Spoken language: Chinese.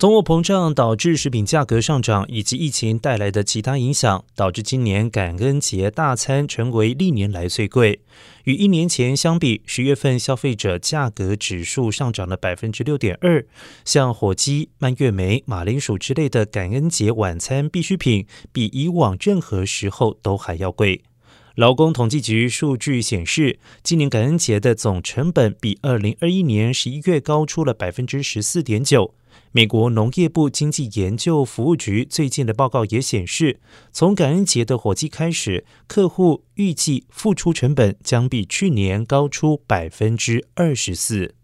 通货膨胀导致食品价格上涨，以及疫情带来的其他影响，导致今年感恩节大餐成为历年来最贵。与一年前相比，十月份消费者价格指数上涨了百分之六点二。像火鸡、蔓越莓、马铃薯之类的感恩节晚餐必需品，比以往任何时候都还要贵。劳工统计局数据显示，今年感恩节的总成本比二零二一年十一月高出了百分之十四点九。美国农业部经济研究服务局最近的报告也显示，从感恩节的火鸡开始，客户预计付出成本将比去年高出百分之二十四。